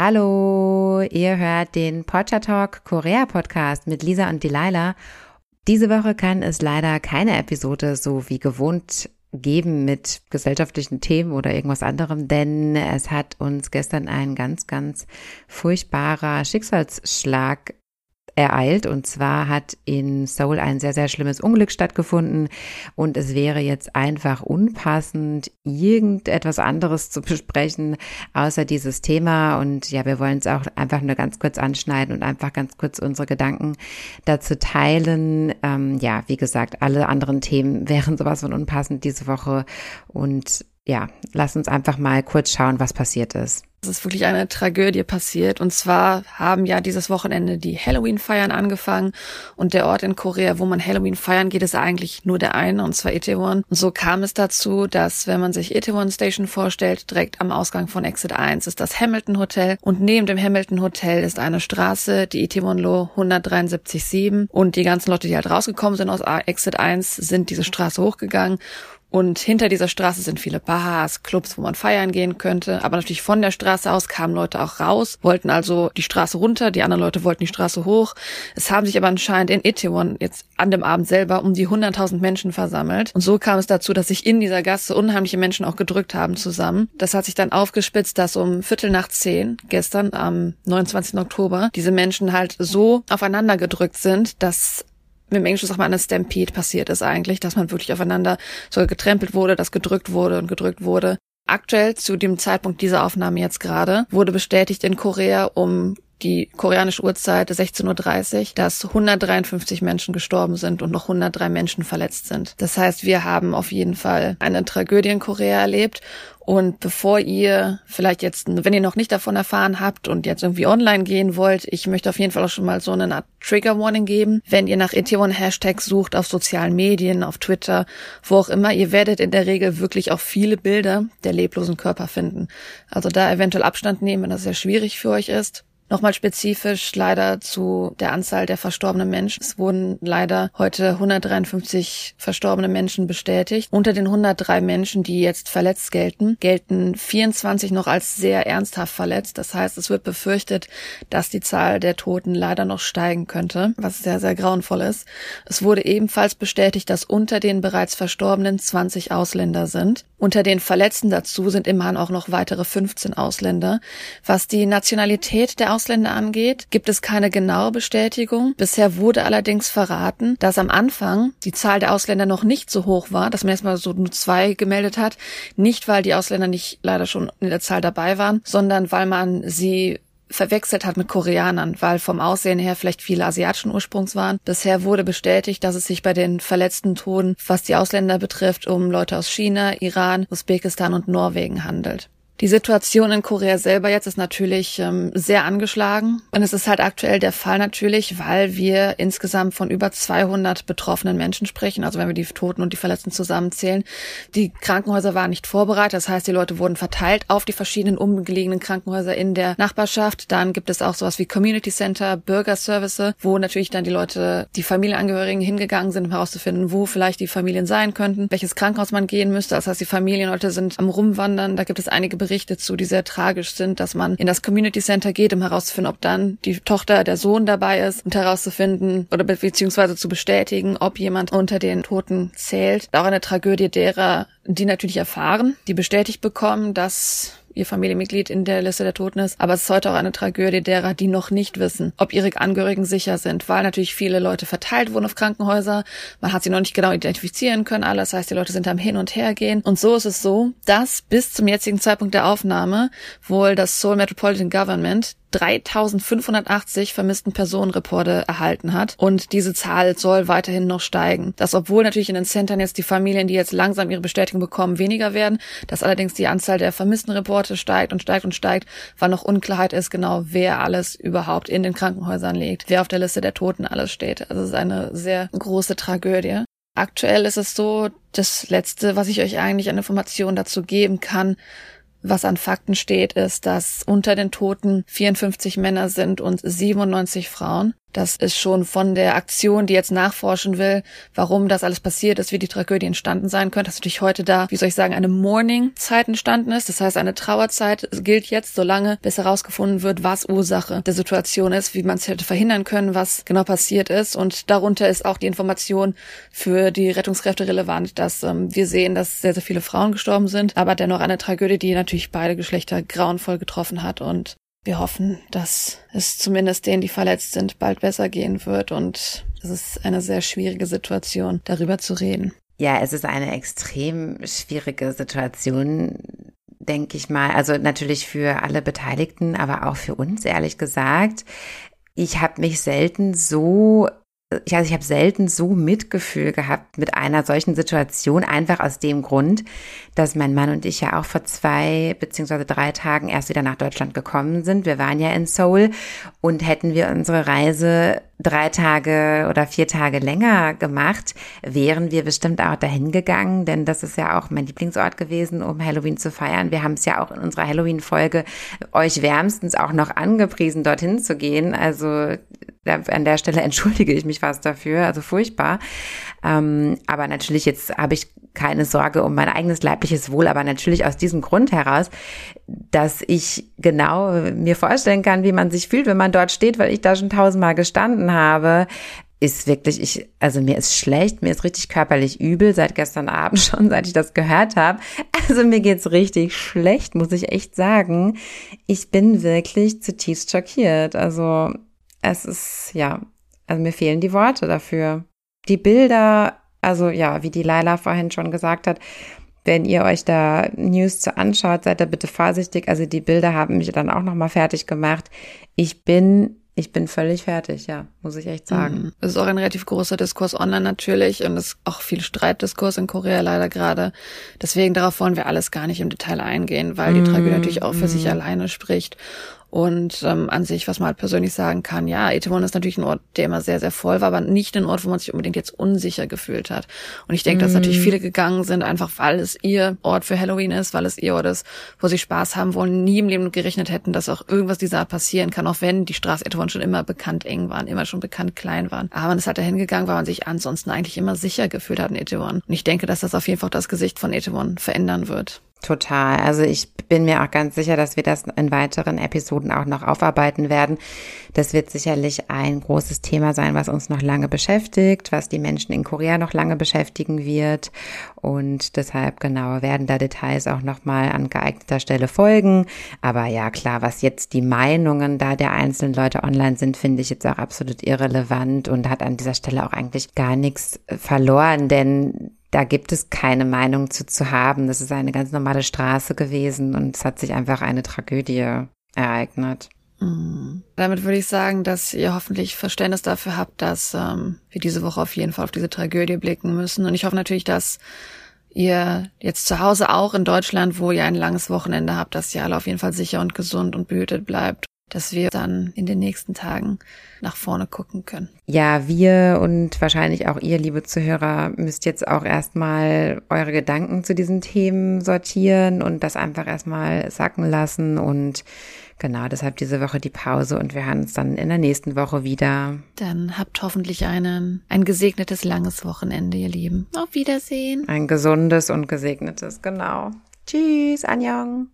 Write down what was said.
Hallo, ihr hört den Pocha Talk Korea Podcast mit Lisa und Delilah. Diese Woche kann es leider keine Episode so wie gewohnt geben mit gesellschaftlichen Themen oder irgendwas anderem, denn es hat uns gestern ein ganz, ganz furchtbarer Schicksalsschlag ereilt. Und zwar hat in Seoul ein sehr, sehr schlimmes Unglück stattgefunden. Und es wäre jetzt einfach unpassend, irgendetwas anderes zu besprechen, außer dieses Thema. Und ja, wir wollen es auch einfach nur ganz kurz anschneiden und einfach ganz kurz unsere Gedanken dazu teilen. Ähm, ja, wie gesagt, alle anderen Themen wären sowas von unpassend diese Woche. Und ja, lass uns einfach mal kurz schauen, was passiert ist. Es ist wirklich eine Tragödie passiert. Und zwar haben ja dieses Wochenende die Halloween-Feiern angefangen. Und der Ort in Korea, wo man Halloween feiern geht, ist eigentlich nur der eine, und zwar Itaewon. Und so kam es dazu, dass, wenn man sich Itaewon Station vorstellt, direkt am Ausgang von Exit 1 ist das Hamilton Hotel. Und neben dem Hamilton Hotel ist eine Straße, die Itaewon-lo 173.7. Und die ganzen Leute, die halt rausgekommen sind aus Exit 1, sind diese Straße hochgegangen und hinter dieser Straße sind viele Bars, Clubs, wo man feiern gehen könnte. Aber natürlich von der Straße aus kamen Leute auch raus, wollten also die Straße runter, die anderen Leute wollten die Straße hoch. Es haben sich aber anscheinend in Itaewon jetzt an dem Abend selber um die 100.000 Menschen versammelt. Und so kam es dazu, dass sich in dieser Gasse unheimliche Menschen auch gedrückt haben zusammen. Das hat sich dann aufgespitzt, dass um Viertel nach zehn, gestern am 29. Oktober, diese Menschen halt so aufeinander gedrückt sind, dass im Englischen sagt man eine Stampede passiert ist eigentlich, dass man wirklich aufeinander so getrempelt wurde, dass gedrückt wurde und gedrückt wurde. Aktuell zu dem Zeitpunkt dieser Aufnahme jetzt gerade wurde bestätigt in Korea um die koreanische Uhrzeit 16.30 Uhr, dass 153 Menschen gestorben sind und noch 103 Menschen verletzt sind. Das heißt, wir haben auf jeden Fall eine Tragödie in Korea erlebt und bevor ihr vielleicht jetzt, wenn ihr noch nicht davon erfahren habt und jetzt irgendwie online gehen wollt, ich möchte auf jeden Fall auch schon mal so eine Art Trigger Warning geben. Wenn ihr nach Itaewon Hashtag sucht auf sozialen Medien, auf Twitter, wo auch immer, ihr werdet in der Regel wirklich auch viele Bilder der leblosen Körper finden. Also da eventuell Abstand nehmen, wenn das sehr schwierig für euch ist. Nochmal spezifisch leider zu der Anzahl der verstorbenen Menschen. Es wurden leider heute 153 verstorbene Menschen bestätigt. Unter den 103 Menschen, die jetzt verletzt gelten, gelten 24 noch als sehr ernsthaft verletzt. Das heißt, es wird befürchtet, dass die Zahl der Toten leider noch steigen könnte, was sehr, sehr grauenvoll ist. Es wurde ebenfalls bestätigt, dass unter den bereits Verstorbenen 20 Ausländer sind. Unter den Verletzten dazu sind immerhin auch noch weitere 15 Ausländer. Was die Nationalität der Ausländer angeht, gibt es keine genaue Bestätigung. Bisher wurde allerdings verraten, dass am Anfang die Zahl der Ausländer noch nicht so hoch war, dass man erstmal so nur zwei gemeldet hat. Nicht, weil die Ausländer nicht leider schon in der Zahl dabei waren, sondern weil man sie verwechselt hat mit Koreanern, weil vom Aussehen her vielleicht viele asiatischen Ursprungs waren. Bisher wurde bestätigt, dass es sich bei den verletzten Toten, was die Ausländer betrifft, um Leute aus China, Iran, Usbekistan und Norwegen handelt. Die Situation in Korea selber jetzt ist natürlich ähm, sehr angeschlagen. Und es ist halt aktuell der Fall natürlich, weil wir insgesamt von über 200 betroffenen Menschen sprechen. Also wenn wir die Toten und die Verletzten zusammenzählen. Die Krankenhäuser waren nicht vorbereitet. Das heißt, die Leute wurden verteilt auf die verschiedenen umgelegenen Krankenhäuser in der Nachbarschaft. Dann gibt es auch sowas wie Community Center, Bürgerservice, wo natürlich dann die Leute, die Familienangehörigen hingegangen sind, um herauszufinden, wo vielleicht die Familien sein könnten, welches Krankenhaus man gehen müsste. Das heißt, die Familienleute sind am Rumwandern. Da gibt es einige Berichte zu, die sehr tragisch sind, dass man in das Community Center geht, um herauszufinden, ob dann die Tochter, der Sohn dabei ist und herauszufinden oder be beziehungsweise zu bestätigen, ob jemand unter den Toten zählt. Auch eine Tragödie derer, die natürlich erfahren, die bestätigt bekommen, dass ihr Familienmitglied in der Liste der Toten ist. Aber es ist heute auch eine Tragödie derer, die noch nicht wissen, ob ihre Angehörigen sicher sind, weil natürlich viele Leute verteilt wurden auf Krankenhäuser. Man hat sie noch nicht genau identifizieren können, alles. Das heißt, die Leute sind am Hin und Her gehen. Und so ist es so, dass bis zum jetzigen Zeitpunkt der Aufnahme wohl das Seoul Metropolitan Government 3580 vermissten Personenreporte erhalten hat. Und diese Zahl soll weiterhin noch steigen. Das, obwohl natürlich in den Centern jetzt die Familien, die jetzt langsam ihre Bestätigung bekommen, weniger werden, dass allerdings die Anzahl der vermissten Reporte steigt und steigt und steigt, weil noch Unklarheit ist genau, wer alles überhaupt in den Krankenhäusern liegt, wer auf der Liste der Toten alles steht. Also es ist eine sehr große Tragödie. Aktuell ist es so, das Letzte, was ich euch eigentlich an Informationen dazu geben kann, was an Fakten steht, ist, dass unter den Toten 54 Männer sind und 97 Frauen. Das ist schon von der Aktion, die jetzt nachforschen will, warum das alles passiert ist, wie die Tragödie entstanden sein könnte, dass natürlich heute da, wie soll ich sagen, eine Mourning-Zeit entstanden ist. Das heißt, eine Trauerzeit gilt jetzt, solange bis herausgefunden wird, was Ursache der Situation ist, wie man es hätte verhindern können, was genau passiert ist. Und darunter ist auch die Information für die Rettungskräfte relevant, dass ähm, wir sehen, dass sehr, sehr viele Frauen gestorben sind, aber dennoch eine Tragödie, die natürlich beide Geschlechter grauenvoll getroffen hat und wir hoffen, dass es zumindest denen, die verletzt sind, bald besser gehen wird und es ist eine sehr schwierige Situation, darüber zu reden. Ja, es ist eine extrem schwierige Situation, denke ich mal. Also natürlich für alle Beteiligten, aber auch für uns, ehrlich gesagt. Ich habe mich selten so ich, also ich habe selten so Mitgefühl gehabt mit einer solchen Situation, einfach aus dem Grund, dass mein Mann und ich ja auch vor zwei beziehungsweise drei Tagen erst wieder nach Deutschland gekommen sind. Wir waren ja in Seoul und hätten wir unsere Reise drei Tage oder vier Tage länger gemacht, wären wir bestimmt auch dahin gegangen, denn das ist ja auch mein Lieblingsort gewesen, um Halloween zu feiern. Wir haben es ja auch in unserer Halloween-Folge euch wärmstens auch noch angepriesen, dorthin zu gehen. Also an der Stelle entschuldige ich mich fast dafür, also furchtbar. Ähm, aber natürlich jetzt habe ich keine Sorge um mein eigenes leibliches Wohl, aber natürlich aus diesem Grund heraus, dass ich genau mir vorstellen kann, wie man sich fühlt, wenn man dort steht, weil ich da schon tausendmal gestanden habe, ist wirklich, ich, also mir ist schlecht, mir ist richtig körperlich übel seit gestern Abend schon, seit ich das gehört habe. Also mir geht's richtig schlecht, muss ich echt sagen. Ich bin wirklich zutiefst schockiert. Also es ist, ja, also mir fehlen die Worte dafür. Die Bilder, also ja, wie die Laila vorhin schon gesagt hat, wenn ihr euch da News zu anschaut, seid da bitte vorsichtig. Also die Bilder haben mich dann auch nochmal fertig gemacht. Ich bin ich bin völlig fertig, ja, muss ich echt sagen. Mhm. Es ist auch ein relativ großer Diskurs online natürlich und es ist auch viel Streitdiskurs in Korea leider gerade. Deswegen darauf wollen wir alles gar nicht im Detail eingehen, weil die Tragödie mhm. natürlich auch für sich mhm. alleine spricht. Und ähm, an sich, was man halt persönlich sagen kann, ja, Etewon ist natürlich ein Ort, der immer sehr, sehr voll war, aber nicht ein Ort, wo man sich unbedingt jetzt unsicher gefühlt hat. Und ich denke, mm. dass natürlich mhm. viele gegangen sind, einfach weil es ihr Ort für Halloween ist, weil es ihr Ort ist, wo sie Spaß haben wollen, nie im Leben gerechnet hätten, dass auch irgendwas dieser Art passieren kann, auch wenn die Straße Etewon schon immer bekannt eng waren, immer schon bekannt klein waren. Aber man ist halt dahin gegangen, weil man sich ansonsten eigentlich immer sicher gefühlt hat in Etewon. Und ich denke, dass das auf jeden Fall das Gesicht von Etewon verändern wird. Total. Also ich bin mir auch ganz sicher, dass wir das in weiteren Episoden auch noch aufarbeiten werden. Das wird sicherlich ein großes Thema sein, was uns noch lange beschäftigt, was die Menschen in Korea noch lange beschäftigen wird. Und deshalb genau werden da Details auch nochmal an geeigneter Stelle folgen. Aber ja, klar, was jetzt die Meinungen da der einzelnen Leute online sind, finde ich jetzt auch absolut irrelevant und hat an dieser Stelle auch eigentlich gar nichts verloren, denn da gibt es keine Meinung zu, zu haben. Das ist eine ganz normale Straße gewesen und es hat sich einfach eine Tragödie ereignet. Mhm. Damit würde ich sagen, dass ihr hoffentlich Verständnis dafür habt, dass ähm, wir diese Woche auf jeden Fall auf diese Tragödie blicken müssen. Und ich hoffe natürlich, dass ihr jetzt zu Hause auch in Deutschland, wo ihr ein langes Wochenende habt, dass ihr alle auf jeden Fall sicher und gesund und behütet bleibt dass wir dann in den nächsten Tagen nach vorne gucken können. Ja, wir und wahrscheinlich auch ihr, liebe Zuhörer, müsst jetzt auch erstmal eure Gedanken zu diesen Themen sortieren und das einfach erstmal sacken lassen und genau deshalb diese Woche die Pause und wir hören uns dann in der nächsten Woche wieder. Dann habt hoffentlich einen, ein gesegnetes langes Wochenende, ihr Lieben. Auf Wiedersehen. Ein gesundes und gesegnetes, genau. Tschüss, Anjong.